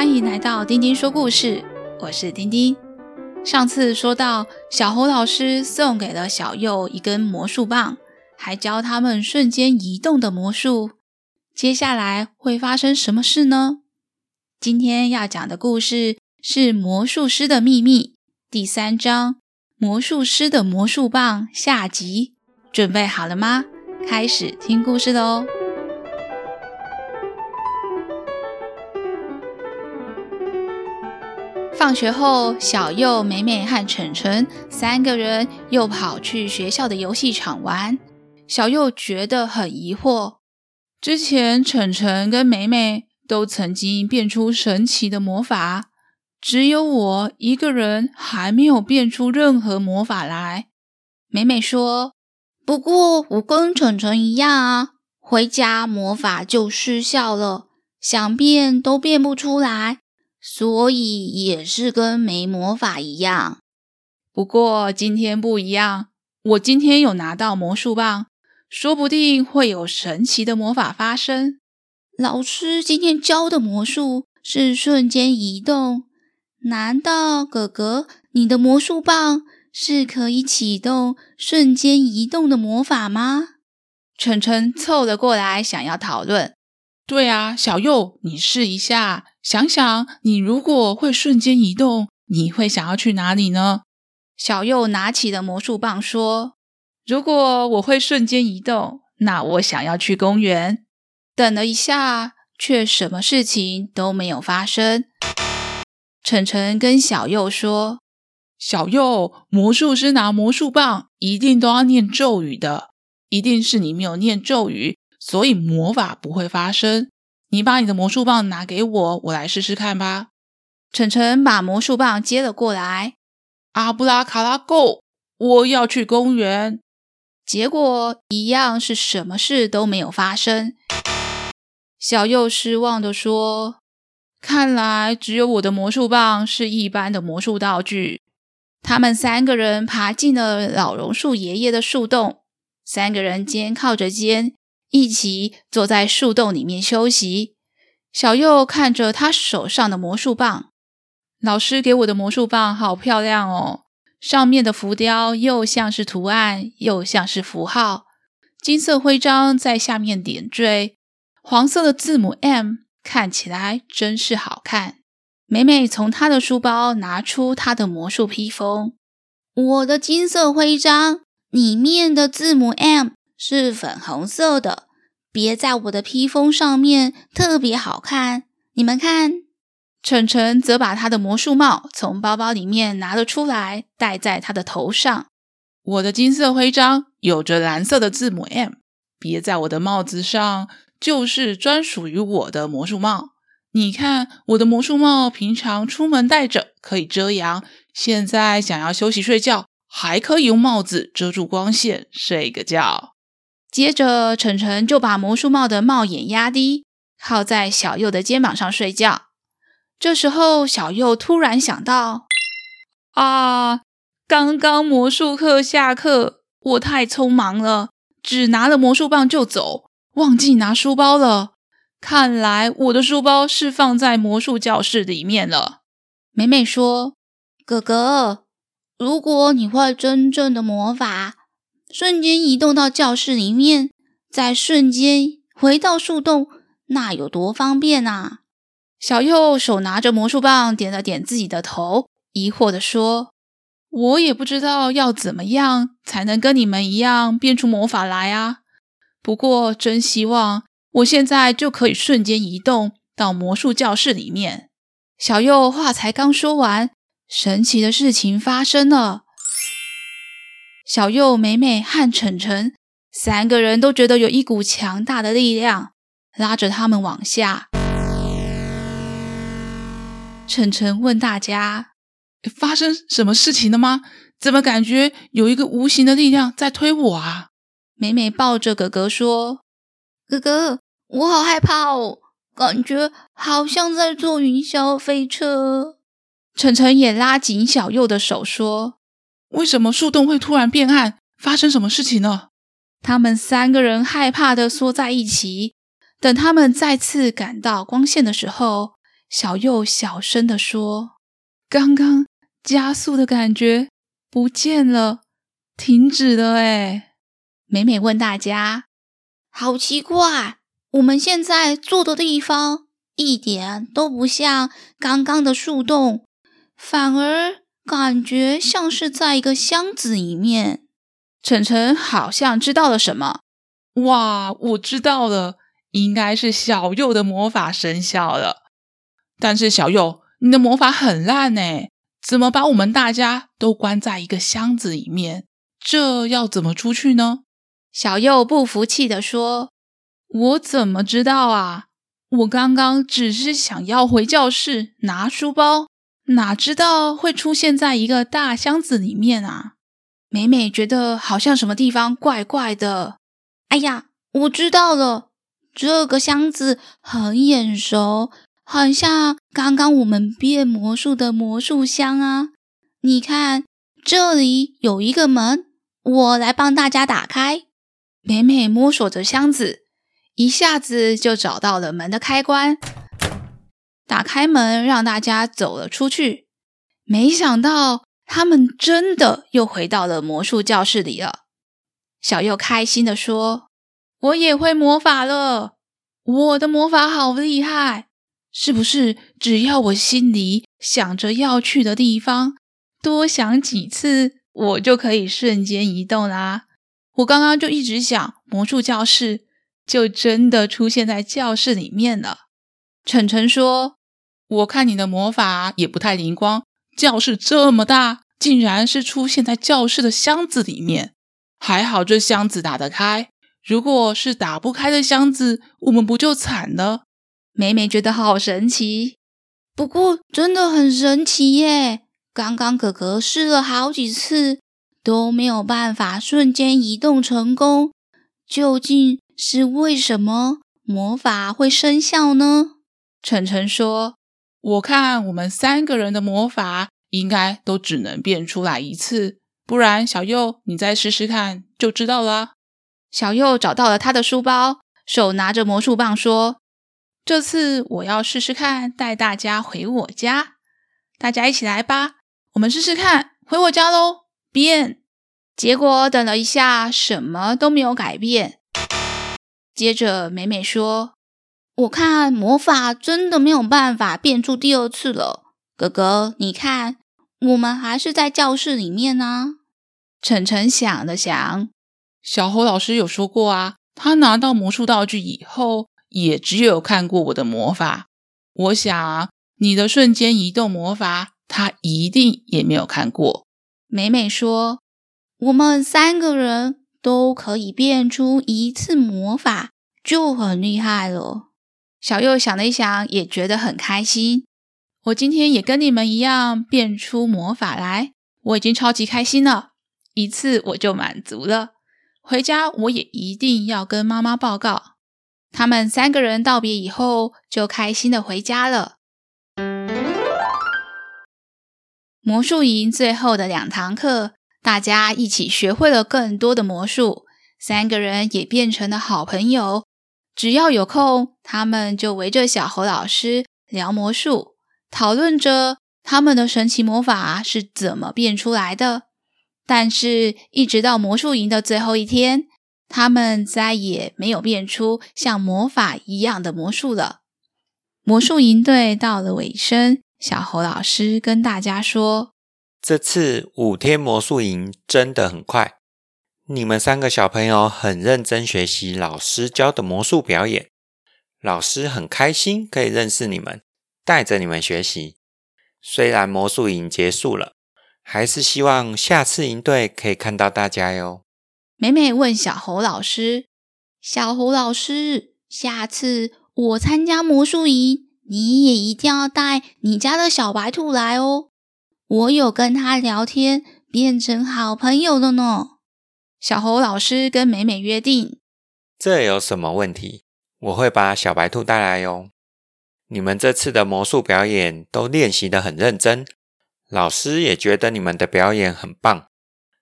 欢迎来到丁丁说故事，我是丁丁。上次说到，小猴老师送给了小右一根魔术棒，还教他们瞬间移动的魔术。接下来会发生什么事呢？今天要讲的故事是《魔术师的秘密》第三章《魔术师的魔术棒》下集。准备好了吗？开始听故事喽！放学后，小佑、美美和晨晨三个人又跑去学校的游戏场玩。小佑觉得很疑惑：之前晨晨跟美美都曾经变出神奇的魔法，只有我一个人还没有变出任何魔法来。美美说：“不过我跟晨晨一样啊，回家魔法就失效了，想变都变不出来。”所以也是跟没魔法一样，不过今天不一样。我今天有拿到魔术棒，说不定会有神奇的魔法发生。老师今天教的魔术是瞬间移动，难道哥哥你的魔术棒是可以启动瞬间移动的魔法吗？晨晨凑了过来，想要讨论。对啊，小右，你试一下。想想，你如果会瞬间移动，你会想要去哪里呢？小右拿起了魔术棒，说：“如果我会瞬间移动，那我想要去公园。”等了一下，却什么事情都没有发生。晨晨跟小右说：“小右，魔术师拿魔术棒一定都要念咒语的，一定是你没有念咒语，所以魔法不会发生。”你把你的魔术棒拿给我，我来试试看吧。晨晨把魔术棒接了过来。阿布拉卡拉够，我要去公园。结果一样是什么事都没有发生。小右失望地说：“看来只有我的魔术棒是一般的魔术道具。”他们三个人爬进了老榕树爷爷的树洞，三个人肩靠着肩。一起坐在树洞里面休息。小右看着他手上的魔术棒，老师给我的魔术棒好漂亮哦，上面的浮雕又像是图案，又像是符号，金色徽章在下面点缀，黄色的字母 M 看起来真是好看。美美从她的书包拿出她的魔术披风，我的金色徽章里面的字母 M。是粉红色的，别在我的披风上面，特别好看。你们看，晨晨则把他的魔术帽从包包里面拿了出来，戴在他的头上。我的金色徽章有着蓝色的字母 M，别在我的帽子上，就是专属于我的魔术帽。你看，我的魔术帽平常出门戴着可以遮阳，现在想要休息睡觉，还可以用帽子遮住光线，睡个觉。接着，晨晨就把魔术帽的帽檐压低，靠在小佑的肩膀上睡觉。这时候，小佑突然想到：“啊，刚刚魔术课下课，我太匆忙了，只拿了魔术棒就走，忘记拿书包了。看来我的书包是放在魔术教室里面了。”美美说：“哥哥，如果你会真正的魔法。”瞬间移动到教室里面，再瞬间回到树洞，那有多方便啊！小右手拿着魔术棒，点了点自己的头，疑惑地说：“我也不知道要怎么样才能跟你们一样变出魔法来啊！不过真希望我现在就可以瞬间移动到魔术教室里面。”小右话才刚说完，神奇的事情发生了。小右、美美和晨晨三个人都觉得有一股强大的力量拉着他们往下。晨晨问大家：“发生什么事情了吗？怎么感觉有一个无形的力量在推我啊？”美美抱着哥哥说：“哥哥，我好害怕哦，感觉好像在坐云霄飞车。”晨晨也拉紧小右的手说。为什么树洞会突然变暗？发生什么事情呢？他们三个人害怕的缩在一起。等他们再次感到光线的时候，小右小声的说：“刚刚加速的感觉不见了，停止了。”哎，美美问大家：“好奇怪，我们现在坐的地方一点都不像刚刚的树洞，反而感觉像是在一个箱子里面。”晨晨好像知道了什么。哇，我知道了，应该是小右的魔法生效了。但是小右，你的魔法很烂诶，怎么把我们大家都关在一个箱子里面？这要怎么出去呢？小右不服气地说：“我怎么知道啊？我刚刚只是想要回教室拿书包，哪知道会出现在一个大箱子里面啊？”美美觉得好像什么地方怪怪的。哎呀，我知道了，这个箱子很眼熟。很像刚刚我们变魔术的魔术箱啊！你看，这里有一个门，我来帮大家打开。美美摸索着箱子，一下子就找到了门的开关，打开门让大家走了出去。没想到他们真的又回到了魔术教室里了。小佑开心地说：“我也会魔法了，我的魔法好厉害！”是不是只要我心里想着要去的地方，多想几次，我就可以瞬间移动啦？我刚刚就一直想魔术教室，就真的出现在教室里面了。晨晨说：“我看你的魔法也不太灵光，教室这么大，竟然是出现在教室的箱子里面。还好这箱子打得开，如果是打不开的箱子，我们不就惨了？”美美觉得好神奇，不过真的很神奇耶！刚刚可可试了好几次，都没有办法瞬间移动成功。究竟是为什么魔法会生效呢？晨晨说：“我看我们三个人的魔法应该都只能变出来一次，不然小右你再试试看就知道了。”小右找到了他的书包，手拿着魔术棒说。这次我要试试看，带大家回我家。大家一起来吧，我们试试看，回我家喽！变。结果等了一下，什么都没有改变。接着美美说：“我看魔法真的没有办法变出第二次了。哥哥，你看，我们还是在教室里面呢。”晨晨想了想，小侯老师有说过啊，他拿到魔术道具以后。也只有看过我的魔法，我想你的瞬间移动魔法，他一定也没有看过。美美说：“我们三个人都可以变出一次魔法，就很厉害了。”小右想了一想，也觉得很开心。我今天也跟你们一样变出魔法来，我已经超级开心了，一次我就满足了。回家我也一定要跟妈妈报告。他们三个人道别以后，就开心的回家了。魔术营最后的两堂课，大家一起学会了更多的魔术，三个人也变成了好朋友。只要有空，他们就围着小猴老师聊魔术，讨论着他们的神奇魔法是怎么变出来的。但是，一直到魔术营的最后一天。他们再也没有变出像魔法一样的魔术了。魔术营队到了尾声，小猴老师跟大家说：“这次五天魔术营真的很快，你们三个小朋友很认真学习老师教的魔术表演，老师很开心可以认识你们，带着你们学习。虽然魔术营结束了，还是希望下次营队可以看到大家哟。”美美问小猴老师：“小猴老师，下次我参加魔术营，你也一定要带你家的小白兔来哦。我有跟他聊天，变成好朋友了呢。”小猴老师跟美美约定：“这有什么问题？我会把小白兔带来哟。你们这次的魔术表演都练习的很认真，老师也觉得你们的表演很棒。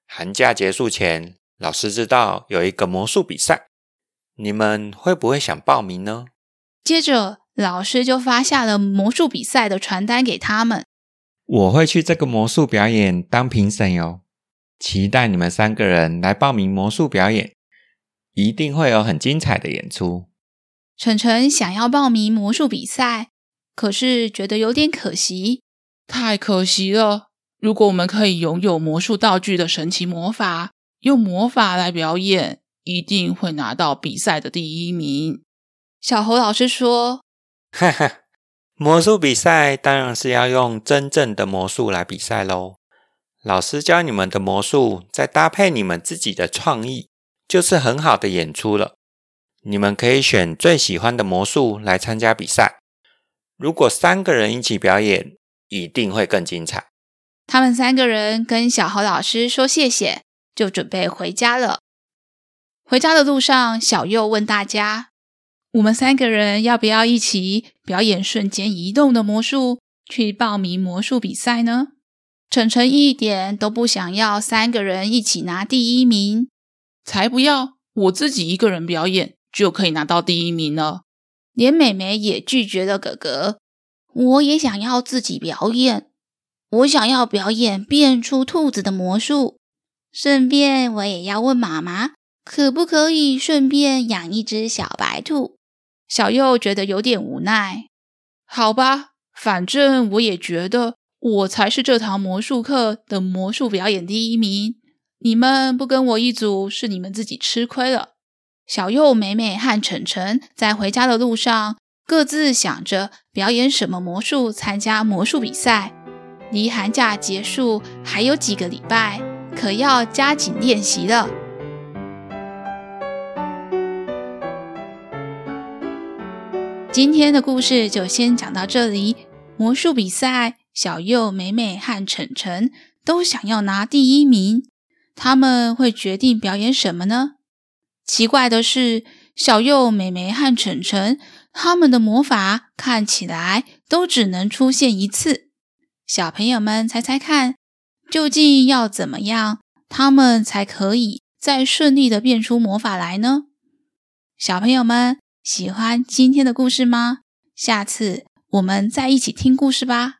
寒假结束前。”老师知道有一个魔术比赛，你们会不会想报名呢？接着，老师就发下了魔术比赛的传单给他们。我会去这个魔术表演当评审哟，期待你们三个人来报名魔术表演，一定会有很精彩的演出。晨晨想要报名魔术比赛，可是觉得有点可惜，太可惜了。如果我们可以拥有魔术道具的神奇魔法，用魔法来表演，一定会拿到比赛的第一名。小猴老师说：“哈哈。”魔术比赛当然是要用真正的魔术来比赛喽。老师教你们的魔术，再搭配你们自己的创意，就是很好的演出了。你们可以选最喜欢的魔术来参加比赛。如果三个人一起表演，一定会更精彩。他们三个人跟小猴老师说谢谢，就准备回家了。回家的路上，小佑问大家。我们三个人要不要一起表演瞬间移动的魔术，去报名魔术比赛呢？澄澄一点都不想要三个人一起拿第一名，才不要！我自己一个人表演就可以拿到第一名了。连美美也拒绝了哥哥。我也想要自己表演，我想要表演变出兔子的魔术，顺便我也要问妈妈，可不可以顺便养一只小白兔？小右觉得有点无奈。好吧，反正我也觉得我才是这堂魔术课的魔术表演第一名。你们不跟我一组，是你们自己吃亏了。小右、美美和晨晨在回家的路上，各自想着表演什么魔术，参加魔术比赛。离寒假结束还有几个礼拜，可要加紧练习了。今天的故事就先讲到这里。魔术比赛，小右、美美和晨晨都想要拿第一名。他们会决定表演什么呢？奇怪的是，小右、美美和晨晨他们的魔法看起来都只能出现一次。小朋友们猜猜看，究竟要怎么样，他们才可以再顺利的变出魔法来呢？小朋友们。喜欢今天的故事吗？下次我们再一起听故事吧。